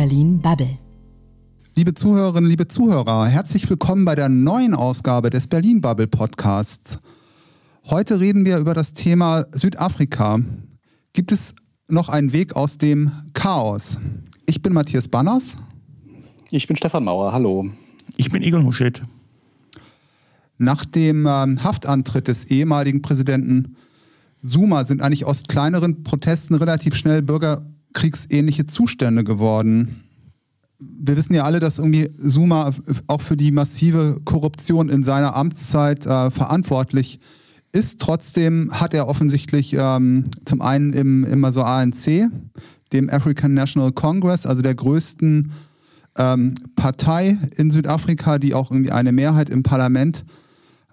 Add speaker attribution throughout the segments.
Speaker 1: Berlin Bubble.
Speaker 2: Liebe Zuhörerinnen, liebe Zuhörer, herzlich willkommen bei der neuen Ausgabe des Berlin Bubble Podcasts. Heute reden wir über das Thema Südafrika. Gibt es noch einen Weg aus dem Chaos? Ich bin Matthias Banners.
Speaker 3: Ich bin Stefan Mauer, hallo.
Speaker 4: Ich bin Egon Huschet.
Speaker 2: Nach dem ähm, Haftantritt des ehemaligen Präsidenten Zuma sind eigentlich aus kleineren Protesten relativ schnell bürgerkriegsähnliche Zustände geworden. Wir wissen ja alle, dass irgendwie Zuma auch für die massive Korruption in seiner Amtszeit äh, verantwortlich ist. Trotzdem hat er offensichtlich ähm, zum einen im, immer so ANC, dem African National Congress, also der größten ähm, Partei in Südafrika, die auch irgendwie eine Mehrheit im Parlament hat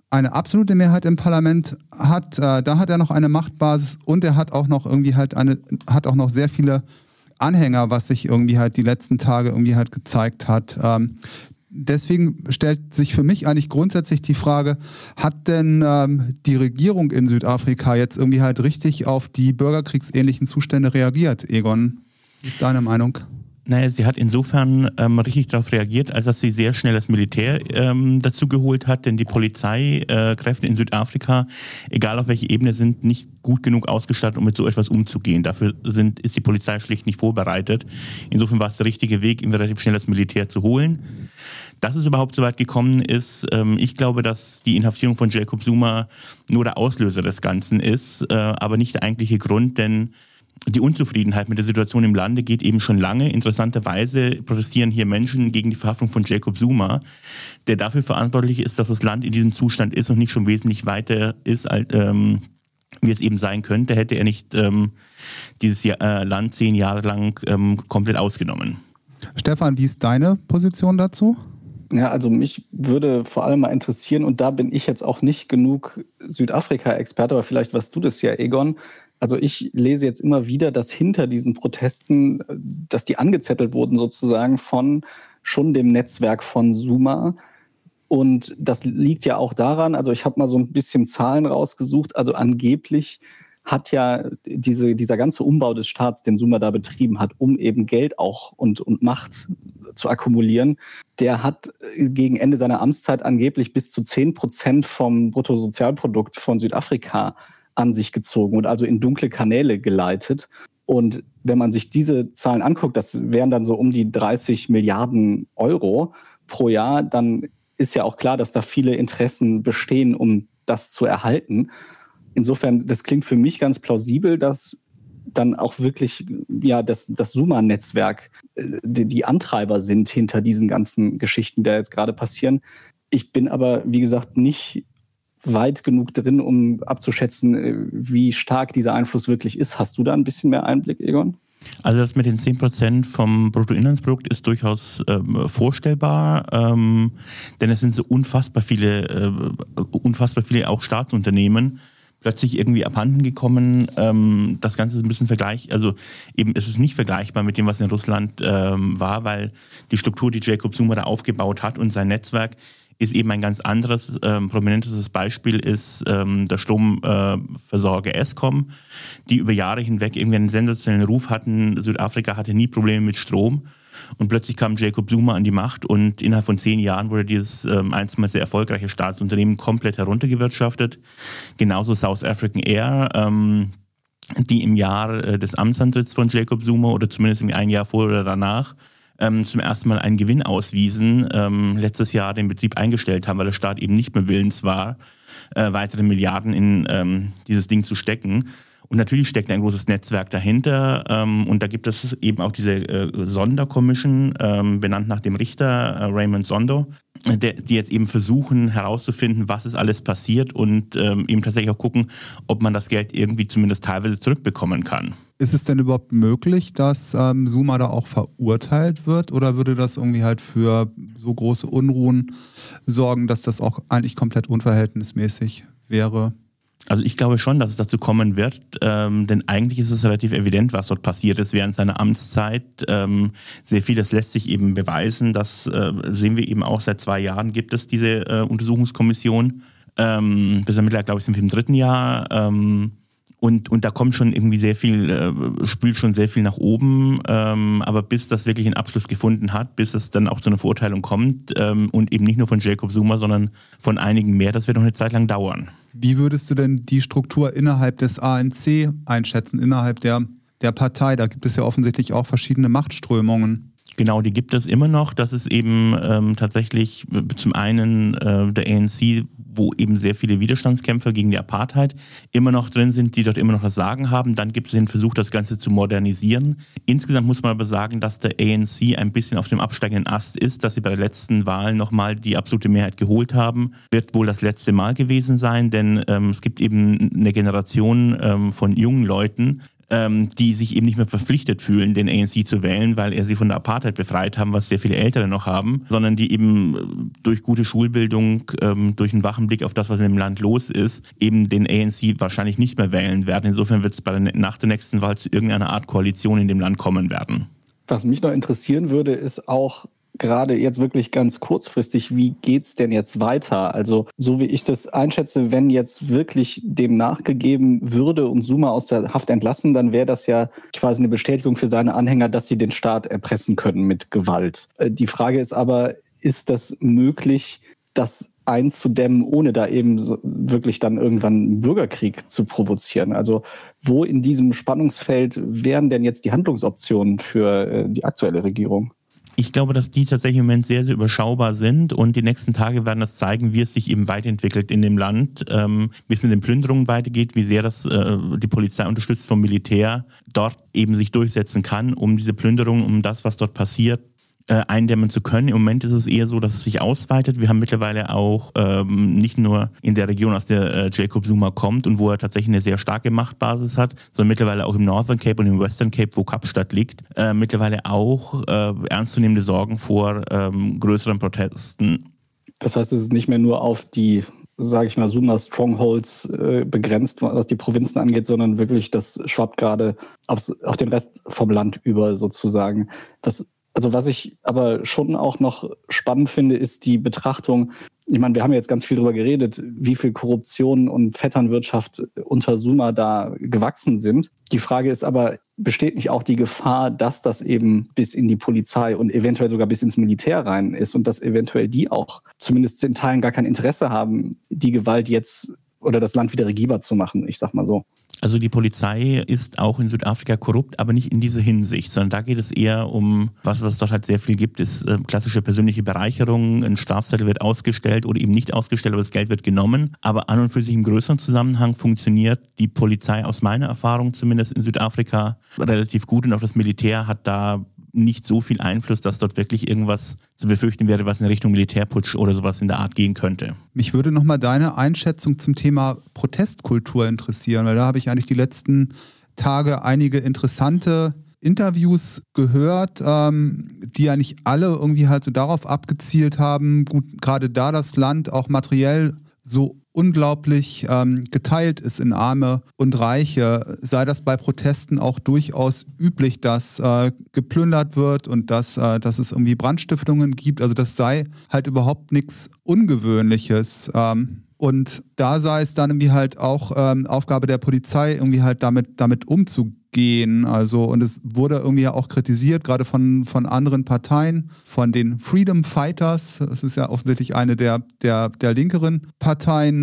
Speaker 2: eine absolute Mehrheit im Parlament hat, äh, da hat er noch eine Machtbasis und er hat auch noch irgendwie halt eine, hat auch noch sehr viele Anhänger, was sich irgendwie halt die letzten Tage irgendwie halt gezeigt hat. Ähm, deswegen stellt sich für mich eigentlich grundsätzlich die Frage, hat denn ähm, die Regierung in Südafrika jetzt irgendwie halt richtig auf die bürgerkriegsähnlichen Zustände reagiert? Egon, wie ist deine Meinung?
Speaker 4: Naja, sie hat insofern ähm, richtig darauf reagiert, als dass sie sehr schnell das Militär ähm, dazu geholt hat, denn die Polizeikräfte äh, in Südafrika, egal auf welcher Ebene, sind nicht gut genug ausgestattet, um mit so etwas umzugehen. Dafür sind, ist die Polizei schlicht nicht vorbereitet. Insofern war es der richtige Weg, ihm relativ schnell das Militär zu holen. Dass es überhaupt so weit gekommen ist, ähm, ich glaube, dass die Inhaftierung von Jacob Zuma nur der Auslöser des Ganzen ist, äh, aber nicht der eigentliche Grund, denn die Unzufriedenheit mit der Situation im Lande geht eben schon lange. Interessanterweise protestieren hier Menschen gegen die Verhaftung von Jacob Zuma, der dafür verantwortlich ist, dass das Land in diesem Zustand ist und nicht schon wesentlich weiter ist, als, ähm, wie es eben sein könnte, hätte er nicht ähm, dieses Jahr, äh, Land zehn Jahre lang ähm, komplett ausgenommen.
Speaker 2: Stefan, wie ist deine Position dazu?
Speaker 3: Ja, also mich würde vor allem mal interessieren, und da bin ich jetzt auch nicht genug Südafrika-Experte, aber vielleicht warst du das ja, Egon, also ich lese jetzt immer wieder, dass hinter diesen Protesten, dass die angezettelt wurden sozusagen von schon dem Netzwerk von Suma. Und das liegt ja auch daran, also ich habe mal so ein bisschen Zahlen rausgesucht, also angeblich hat ja diese, dieser ganze Umbau des Staats, den Suma da betrieben hat, um eben Geld auch und, und Macht zu akkumulieren, der hat gegen Ende seiner Amtszeit angeblich bis zu 10 Prozent vom Bruttosozialprodukt von Südafrika an sich gezogen und also in dunkle Kanäle geleitet. Und wenn man sich diese Zahlen anguckt, das wären dann so um die 30 Milliarden Euro pro Jahr, dann ist ja auch klar, dass da viele Interessen bestehen, um das zu erhalten. Insofern, das klingt für mich ganz plausibel, dass dann auch wirklich ja das, das Suma-Netzwerk äh, die, die Antreiber sind hinter diesen ganzen Geschichten, die jetzt gerade passieren. Ich bin aber, wie gesagt, nicht weit genug drin, um abzuschätzen, äh, wie stark dieser Einfluss wirklich ist. Hast du da ein bisschen mehr Einblick, Egon?
Speaker 4: Also das mit den 10% vom Bruttoinlandsprodukt ist durchaus ähm, vorstellbar, ähm, denn es sind so unfassbar viele, äh, unfassbar viele auch Staatsunternehmen plötzlich irgendwie abhanden gekommen. Ähm, das Ganze ist ein bisschen vergleich, also eben ist es nicht vergleichbar mit dem, was in Russland ähm, war, weil die Struktur, die Jacob Zuma da aufgebaut hat und sein Netzwerk ist eben ein ganz anderes. Ähm, prominentes Beispiel ist ähm, der Stromversorger äh, Eskom, die über Jahre hinweg irgendwie einen sensationellen Ruf hatten. Südafrika hatte nie Probleme mit Strom. Und plötzlich kam Jacob Zuma an die Macht und innerhalb von zehn Jahren wurde dieses ähm, einstmals sehr erfolgreiche Staatsunternehmen komplett heruntergewirtschaftet. Genauso South African Air, ähm, die im Jahr äh, des Amtsantritts von Jacob Zuma oder zumindest ein Jahr vor oder danach ähm, zum ersten Mal einen Gewinn auswiesen, ähm, letztes Jahr den Betrieb eingestellt haben, weil der Staat eben nicht mehr willens war, äh, weitere Milliarden in ähm, dieses Ding zu stecken. Und natürlich steckt ein großes Netzwerk dahinter. Ähm, und da gibt es eben auch diese äh, Sonderkommission, ähm, benannt nach dem Richter äh, Raymond Sondo, der, die jetzt eben versuchen herauszufinden, was ist alles passiert und ähm, eben tatsächlich auch gucken, ob man das Geld irgendwie zumindest teilweise zurückbekommen kann.
Speaker 2: Ist es denn überhaupt möglich, dass ähm, Suma da auch verurteilt wird oder würde das irgendwie halt für so große Unruhen sorgen, dass das auch eigentlich komplett unverhältnismäßig wäre?
Speaker 4: Also ich glaube schon, dass es dazu kommen wird, ähm, denn eigentlich ist es relativ evident, was dort passiert ist während seiner Amtszeit. Ähm, sehr viel, das lässt sich eben beweisen. Das äh, sehen wir eben auch seit zwei Jahren gibt es diese äh, Untersuchungskommission. Ähm, bis mittlerweile, glaube ich, sind wir im dritten Jahr. Ähm, und, und da kommt schon irgendwie sehr viel, äh, spült schon sehr viel nach oben. Ähm, aber bis das wirklich einen Abschluss gefunden hat, bis es dann auch zu einer Verurteilung kommt ähm, und eben nicht nur von Jacob Zuma, sondern von einigen mehr, das wird noch eine Zeit lang dauern.
Speaker 2: Wie würdest du denn die Struktur innerhalb des ANC einschätzen, innerhalb der, der Partei? Da gibt es ja offensichtlich auch verschiedene Machtströmungen.
Speaker 4: Genau, die gibt es immer noch. Das ist eben ähm, tatsächlich äh, zum einen äh, der ANC, wo eben sehr viele Widerstandskämpfer gegen die Apartheid immer noch drin sind, die dort immer noch das Sagen haben. Dann gibt es den Versuch, das Ganze zu modernisieren. Insgesamt muss man aber sagen, dass der ANC ein bisschen auf dem absteigenden Ast ist, dass sie bei der letzten Wahl nochmal die absolute Mehrheit geholt haben. Wird wohl das letzte Mal gewesen sein, denn ähm, es gibt eben eine Generation ähm, von jungen Leuten, ähm, die sich eben nicht mehr verpflichtet fühlen, den ANC zu wählen, weil er sie von der Apartheid befreit haben, was sehr viele Ältere noch haben, sondern die eben äh, durch gute Schulbildung, ähm, durch einen wachen Blick auf das, was in dem Land los ist, eben den ANC wahrscheinlich nicht mehr wählen werden. Insofern wird es nach der nächsten Wahl zu irgendeiner Art Koalition in dem Land kommen werden.
Speaker 3: Was mich noch interessieren würde, ist auch, gerade jetzt wirklich ganz kurzfristig, wie geht's denn jetzt weiter? Also, so wie ich das einschätze, wenn jetzt wirklich dem nachgegeben würde und Zuma aus der Haft entlassen, dann wäre das ja quasi eine Bestätigung für seine Anhänger, dass sie den Staat erpressen können mit Gewalt. Äh, die Frage ist aber, ist das möglich, das einzudämmen, ohne da eben wirklich dann irgendwann einen Bürgerkrieg zu provozieren. Also wo in diesem Spannungsfeld wären denn jetzt die Handlungsoptionen für äh, die aktuelle Regierung?
Speaker 4: Ich glaube, dass die tatsächlich im Moment sehr, sehr überschaubar sind und die nächsten Tage werden das zeigen, wie es sich eben weiterentwickelt in dem Land, ähm, wie es mit den Plünderungen weitergeht, wie sehr das äh, die Polizei unterstützt vom Militär dort eben sich durchsetzen kann, um diese Plünderungen, um das, was dort passiert, äh, eindämmen zu können. Im Moment ist es eher so, dass es sich ausweitet. Wir haben mittlerweile auch ähm, nicht nur in der Region, aus der äh, Jacob Zuma kommt und wo er tatsächlich eine sehr starke Machtbasis hat, sondern mittlerweile auch im Northern Cape und im Western Cape, wo Kapstadt liegt, äh, mittlerweile auch äh, ernstzunehmende Sorgen vor ähm, größeren Protesten.
Speaker 3: Das heißt, es ist nicht mehr nur auf die sage ich mal, Zuma Strongholds äh, begrenzt, was die Provinzen angeht, sondern wirklich, das schwappt gerade auf den Rest vom Land über sozusagen. Das also was ich aber schon auch noch spannend finde, ist die Betrachtung, ich meine, wir haben jetzt ganz viel darüber geredet, wie viel Korruption und Vetternwirtschaft unter Suma da gewachsen sind. Die Frage ist aber, besteht nicht auch die Gefahr, dass das eben bis in die Polizei und eventuell sogar bis ins Militär rein ist und dass eventuell die auch zumindest in Teilen gar kein Interesse haben, die Gewalt jetzt oder das Land wieder regierbar zu machen, ich sag mal so.
Speaker 4: Also die Polizei ist auch in Südafrika korrupt, aber nicht in dieser Hinsicht, sondern da geht es eher um, was es dort halt sehr viel gibt, ist äh, klassische persönliche Bereicherung. Ein Strafzettel wird ausgestellt oder eben nicht ausgestellt, aber das Geld wird genommen. Aber an und für sich im größeren Zusammenhang funktioniert die Polizei aus meiner Erfahrung zumindest in Südafrika relativ gut und auch das Militär hat da nicht so viel Einfluss, dass dort wirklich irgendwas zu befürchten wäre, was in Richtung Militärputsch oder sowas in der Art gehen könnte.
Speaker 2: Mich würde nochmal deine Einschätzung zum Thema Protestkultur interessieren, weil da habe ich eigentlich die letzten Tage einige interessante Interviews gehört, ähm, die eigentlich alle irgendwie halt so darauf abgezielt haben, gut, gerade da das Land auch materiell so unglaublich ähm, geteilt ist in Arme und Reiche, sei das bei Protesten auch durchaus üblich, dass äh, geplündert wird und dass, äh, dass es irgendwie Brandstiftungen gibt. Also das sei halt überhaupt nichts Ungewöhnliches. Ähm, und da sei es dann irgendwie halt auch ähm, Aufgabe der Polizei, irgendwie halt damit, damit umzugehen gehen. Also, und es wurde irgendwie ja auch kritisiert, gerade von, von anderen Parteien, von den Freedom Fighters. Das ist ja offensichtlich eine der, der, der linkeren Parteien.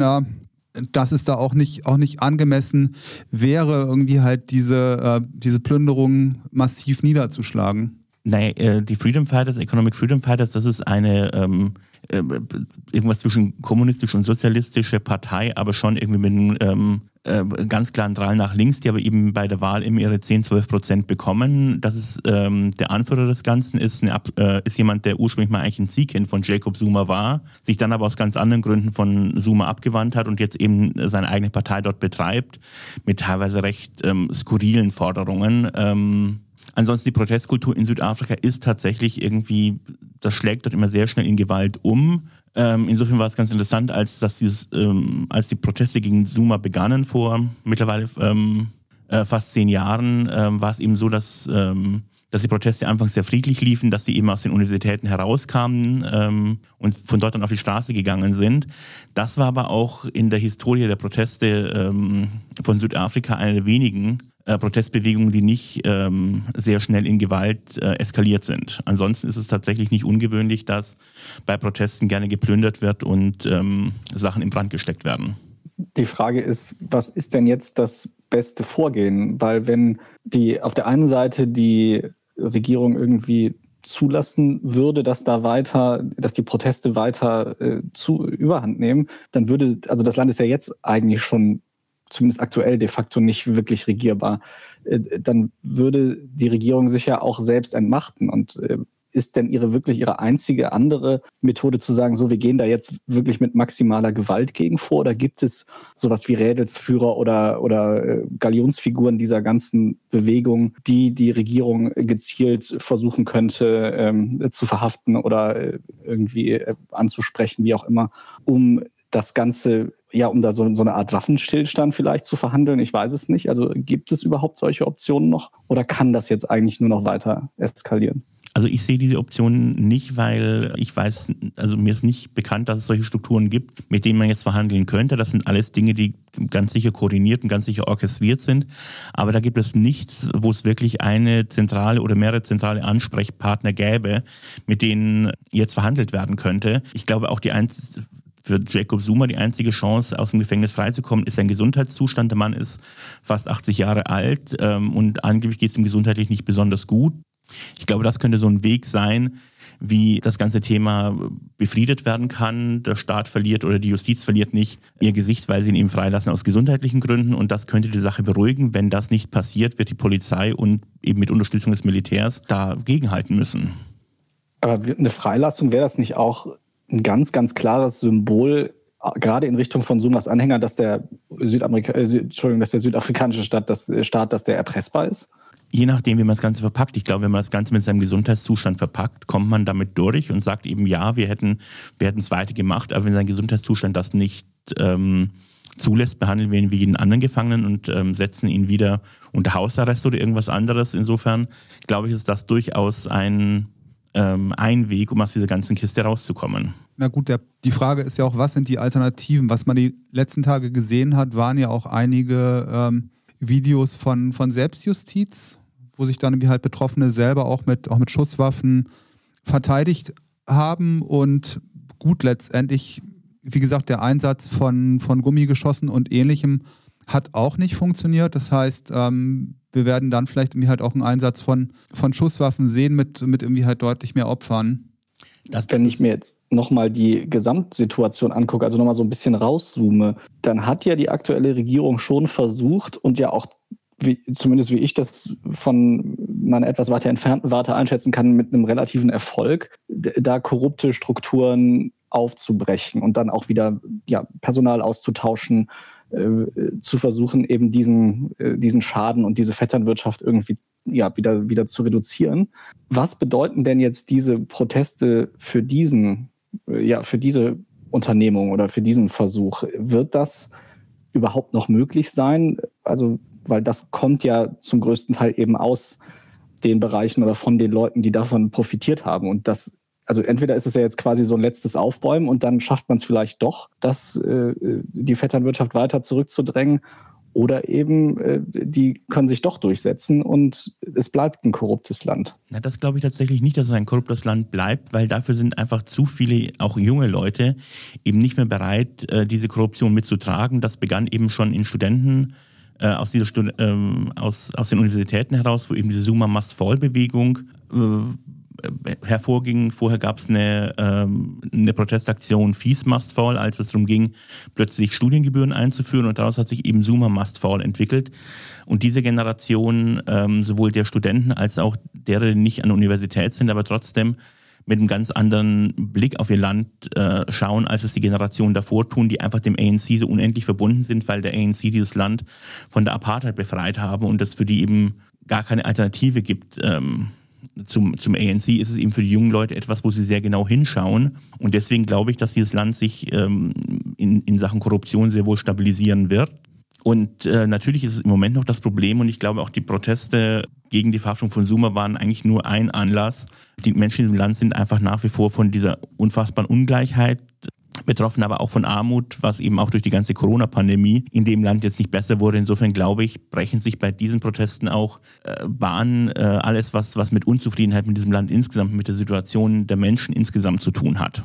Speaker 2: dass es da auch nicht, auch nicht angemessen wäre, irgendwie halt diese, äh, diese Plünderung massiv niederzuschlagen.
Speaker 4: Nein, äh, die Freedom Fighters, Economic Freedom Fighters, das ist eine ähm, äh, irgendwas zwischen kommunistisch und sozialistische Partei, aber schon irgendwie mit einem ähm, äh, ganz klaren Drall nach links, die aber eben bei der Wahl immer ihre 10, 12 Prozent bekommen. Das ist ähm, der Anführer des Ganzen, ist, eine, äh, ist jemand, der ursprünglich mal eigentlich ein Ziehkind von Jacob Zuma war, sich dann aber aus ganz anderen Gründen von Zuma abgewandt hat und jetzt eben seine eigene Partei dort betreibt, mit teilweise recht ähm, skurrilen Forderungen. Ähm, Ansonsten die Protestkultur in Südafrika ist tatsächlich irgendwie, das schlägt dort immer sehr schnell in Gewalt um. Ähm, insofern war es ganz interessant, als, dass dieses, ähm, als die Proteste gegen Zuma begannen vor mittlerweile ähm, äh, fast zehn Jahren, ähm, war es eben so, dass, ähm, dass die Proteste anfangs sehr friedlich liefen, dass sie eben aus den Universitäten herauskamen ähm, und von dort dann auf die Straße gegangen sind. Das war aber auch in der Historie der Proteste von Südafrika eine der wenigen äh, Protestbewegungen, die nicht ähm, sehr schnell in Gewalt äh, eskaliert sind. Ansonsten ist es tatsächlich nicht ungewöhnlich, dass bei Protesten gerne geplündert wird und ähm, Sachen in Brand gesteckt werden.
Speaker 3: Die Frage ist, was ist denn jetzt das beste Vorgehen? Weil wenn die auf der einen Seite die Regierung irgendwie zulassen würde, dass da weiter, dass die Proteste weiter äh, zu überhand nehmen, dann würde, also das Land ist ja jetzt eigentlich schon zumindest aktuell de facto nicht wirklich regierbar, äh, dann würde die Regierung sich ja auch selbst entmachten. Und äh, ist denn ihre wirklich ihre einzige andere Methode zu sagen, so wir gehen da jetzt wirklich mit maximaler Gewalt gegen vor? Oder gibt es sowas wie Rädelsführer oder, oder äh, Galionsfiguren dieser ganzen Bewegung, die die Regierung gezielt versuchen könnte ähm, zu verhaften oder irgendwie anzusprechen, wie auch immer, um das Ganze ja, um da so, so eine Art Waffenstillstand vielleicht zu verhandeln? Ich weiß es nicht. Also gibt es überhaupt solche Optionen noch oder kann das jetzt eigentlich nur noch weiter eskalieren?
Speaker 4: Also ich sehe diese Optionen nicht, weil ich weiß, also mir ist nicht bekannt, dass es solche Strukturen gibt, mit denen man jetzt verhandeln könnte. Das sind alles Dinge, die ganz sicher koordiniert und ganz sicher orchestriert sind. Aber da gibt es nichts, wo es wirklich eine zentrale oder mehrere zentrale Ansprechpartner gäbe, mit denen jetzt verhandelt werden könnte. Ich glaube auch die eins für Jacob Zuma die einzige Chance, aus dem Gefängnis freizukommen, ist sein Gesundheitszustand. Der Mann ist fast 80 Jahre alt ähm, und angeblich geht es ihm gesundheitlich nicht besonders gut. Ich glaube, das könnte so ein Weg sein, wie das ganze Thema befriedet werden kann. Der Staat verliert oder die Justiz verliert nicht ihr Gesicht, weil sie ihn eben freilassen aus gesundheitlichen Gründen. Und das könnte die Sache beruhigen. Wenn das nicht passiert, wird die Polizei und eben mit Unterstützung des Militärs dagegenhalten müssen.
Speaker 3: Aber eine Freilassung wäre das nicht auch ein ganz, ganz klares Symbol, gerade in Richtung von Sumas Anhänger, dass der, Südamerika äh, Entschuldigung, dass der südafrikanische Staat, das, äh, Staat, dass der erpressbar ist?
Speaker 4: Je nachdem, wie man das Ganze verpackt. Ich glaube, wenn man das Ganze mit seinem Gesundheitszustand verpackt, kommt man damit durch und sagt eben, ja, wir hätten wir es weiter gemacht, aber wenn sein Gesundheitszustand das nicht ähm, zulässt, behandeln wir ihn wie jeden anderen Gefangenen und ähm, setzen ihn wieder unter Hausarrest oder irgendwas anderes. Insofern glaube ich, ist das durchaus ein ähm, ein Weg, um aus dieser ganzen Kiste rauszukommen.
Speaker 2: Na gut, der, die Frage ist ja auch, was sind die Alternativen? Was man die letzten Tage gesehen hat, waren ja auch einige ähm, Videos von, von Selbstjustiz, wo sich dann irgendwie halt Betroffene selber auch mit, auch mit Schusswaffen verteidigt haben und gut letztendlich, wie gesagt, der Einsatz von, von Gummigeschossen und ähnlichem hat auch nicht funktioniert. Das heißt, ähm, wir werden dann vielleicht irgendwie halt auch einen Einsatz von, von Schusswaffen sehen mit, mit irgendwie halt deutlich mehr Opfern.
Speaker 3: Das, Wenn ich mir jetzt nochmal die Gesamtsituation angucke, also nochmal so ein bisschen rauszoome, dann hat ja die aktuelle Regierung schon versucht und ja auch, wie, zumindest wie ich das von meiner etwas weiter entfernten Warte einschätzen kann, mit einem relativen Erfolg, da korrupte Strukturen aufzubrechen und dann auch wieder ja, Personal auszutauschen, äh, zu versuchen, eben diesen, äh, diesen Schaden und diese Vetternwirtschaft irgendwie ja, wieder, wieder zu reduzieren. Was bedeuten denn jetzt diese Proteste für diesen, äh, ja, für diese Unternehmung oder für diesen Versuch? Wird das überhaupt noch möglich sein? Also, weil das kommt ja zum größten Teil eben aus den Bereichen oder von den Leuten, die davon profitiert haben. Und das also entweder ist es ja jetzt quasi so ein letztes Aufbäumen und dann schafft man es vielleicht doch, dass äh, die Vetternwirtschaft weiter zurückzudrängen. Oder eben, äh, die können sich doch durchsetzen und es bleibt ein korruptes Land.
Speaker 4: Na, das glaube ich tatsächlich nicht, dass es ein korruptes Land bleibt, weil dafür sind einfach zu viele, auch junge Leute, eben nicht mehr bereit, äh, diese Korruption mitzutragen. Das begann eben schon in Studenten, äh, aus, dieser ähm, aus, aus den Universitäten heraus, wo eben diese Summa Must Fall Bewegung hervorging. Vorher gab es eine, ähm, eine Protestaktion Fees Must Fall, als es darum ging, plötzlich Studiengebühren einzuführen und daraus hat sich eben Zoomer Must Fall entwickelt. Und diese Generation, ähm, sowohl der Studenten als auch derer, die nicht an der Universität sind, aber trotzdem mit einem ganz anderen Blick auf ihr Land äh, schauen, als es die Generation davor tun, die einfach dem ANC so unendlich verbunden sind, weil der ANC dieses Land von der Apartheid befreit haben und es für die eben gar keine Alternative gibt. Ähm, zum, zum ANC ist es eben für die jungen Leute etwas, wo sie sehr genau hinschauen. Und deswegen glaube ich, dass dieses Land sich ähm, in, in Sachen Korruption sehr wohl stabilisieren wird. Und äh, natürlich ist es im Moment noch das Problem und ich glaube auch die Proteste, gegen die Verhaftung von Zuma waren eigentlich nur ein Anlass. Die Menschen im Land sind einfach nach wie vor von dieser unfassbaren Ungleichheit betroffen, aber auch von Armut, was eben auch durch die ganze Corona-Pandemie in dem Land jetzt nicht besser wurde. Insofern glaube ich, brechen sich bei diesen Protesten auch äh, Bahnen, äh, alles, was, was mit Unzufriedenheit mit diesem Land insgesamt, mit der Situation der Menschen insgesamt zu tun hat.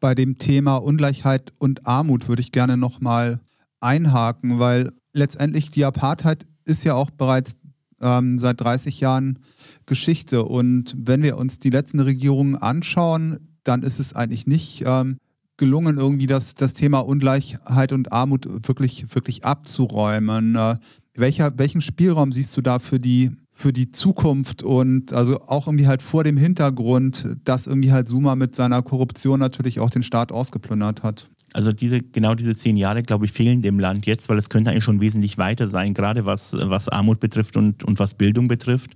Speaker 2: Bei dem Thema Ungleichheit und Armut würde ich gerne nochmal einhaken, weil letztendlich die Apartheid ist ja auch bereits ähm, seit 30 Jahren Geschichte. Und wenn wir uns die letzten Regierungen anschauen, dann ist es eigentlich nicht ähm, gelungen, irgendwie das, das Thema Ungleichheit und Armut wirklich, wirklich abzuräumen. Äh, welcher, welchen Spielraum siehst du da für die, für die Zukunft und also auch irgendwie halt vor dem Hintergrund, dass irgendwie halt Suma mit seiner Korruption natürlich auch den Staat ausgeplündert hat?
Speaker 4: Also diese, genau diese zehn Jahre, glaube ich, fehlen dem Land jetzt, weil es könnte eigentlich schon wesentlich weiter sein, gerade was, was Armut betrifft und, und was Bildung betrifft.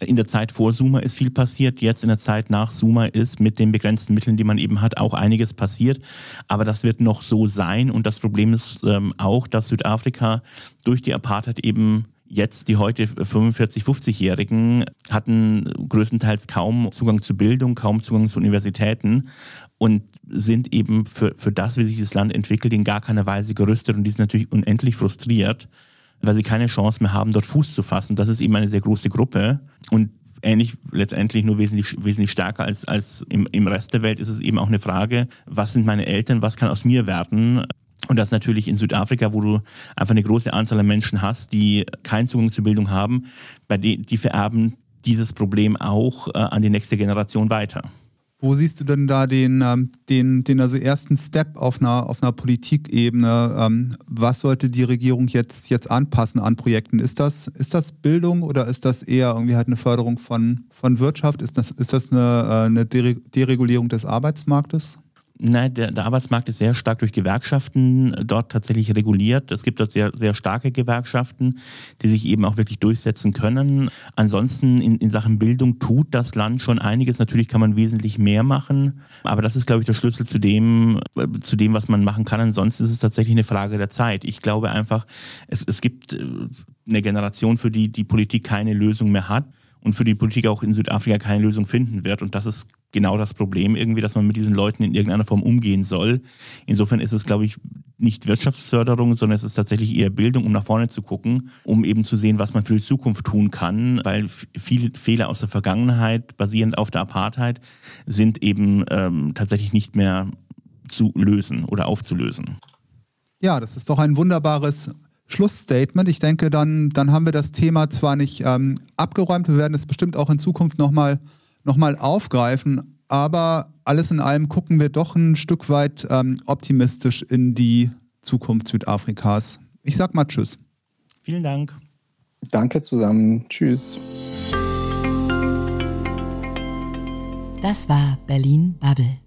Speaker 4: In der Zeit vor Suma ist viel passiert, jetzt in der Zeit nach Suma ist mit den begrenzten Mitteln, die man eben hat, auch einiges passiert. Aber das wird noch so sein. Und das Problem ist ähm, auch, dass Südafrika durch die Apartheid eben Jetzt die heute 45-, 50-Jährigen hatten größtenteils kaum Zugang zu Bildung, kaum Zugang zu Universitäten und sind eben für, für das, wie sich das Land entwickelt, in gar keiner Weise gerüstet. Und die sind natürlich unendlich frustriert, weil sie keine Chance mehr haben, dort Fuß zu fassen. Das ist eben eine sehr große Gruppe und ähnlich letztendlich nur wesentlich, wesentlich stärker als, als im, im Rest der Welt ist es eben auch eine Frage, was sind meine Eltern, was kann aus mir werden? Und das natürlich in Südafrika, wo du einfach eine große Anzahl an Menschen hast, die keinen Zugang zur Bildung haben, bei die, die vererben dieses Problem auch äh, an die nächste Generation weiter.
Speaker 2: Wo siehst du denn da den, ähm, den, den also ersten Step auf einer, auf einer Politikebene? Ähm, was sollte die Regierung jetzt, jetzt anpassen an Projekten? Ist das, ist das Bildung oder ist das eher irgendwie halt eine Förderung von, von Wirtschaft? Ist das, ist das eine, äh, eine Deregulierung des Arbeitsmarktes?
Speaker 4: Nein, der, der, Arbeitsmarkt ist sehr stark durch Gewerkschaften dort tatsächlich reguliert. Es gibt dort sehr, sehr starke Gewerkschaften, die sich eben auch wirklich durchsetzen können. Ansonsten in, in Sachen Bildung tut das Land schon einiges. Natürlich kann man wesentlich mehr machen, aber das ist, glaube ich, der Schlüssel zu dem, zu dem, was man machen kann. Ansonsten ist es tatsächlich eine Frage der Zeit. Ich glaube einfach, es, es gibt äh, eine Generation, für die die Politik keine Lösung mehr hat und für die Politik auch in Südafrika keine Lösung finden wird. Und das ist genau das Problem irgendwie, dass man mit diesen Leuten in irgendeiner Form umgehen soll. Insofern ist es, glaube ich, nicht Wirtschaftsförderung, sondern es ist tatsächlich eher Bildung, um nach vorne zu gucken, um eben zu sehen, was man für die Zukunft tun kann, weil viele Fehler aus der Vergangenheit, basierend auf der Apartheid, sind eben ähm, tatsächlich nicht mehr zu lösen oder aufzulösen.
Speaker 2: Ja, das ist doch ein wunderbares Schlussstatement. Ich denke, dann, dann haben wir das Thema zwar nicht ähm, abgeräumt, wir werden es bestimmt auch in Zukunft nochmal nochmal aufgreifen. Aber alles in allem gucken wir doch ein Stück weit ähm, optimistisch in die Zukunft Südafrikas. Ich sag mal Tschüss.
Speaker 4: Vielen Dank.
Speaker 3: Danke zusammen. Tschüss.
Speaker 1: Das war Berlin Bubble.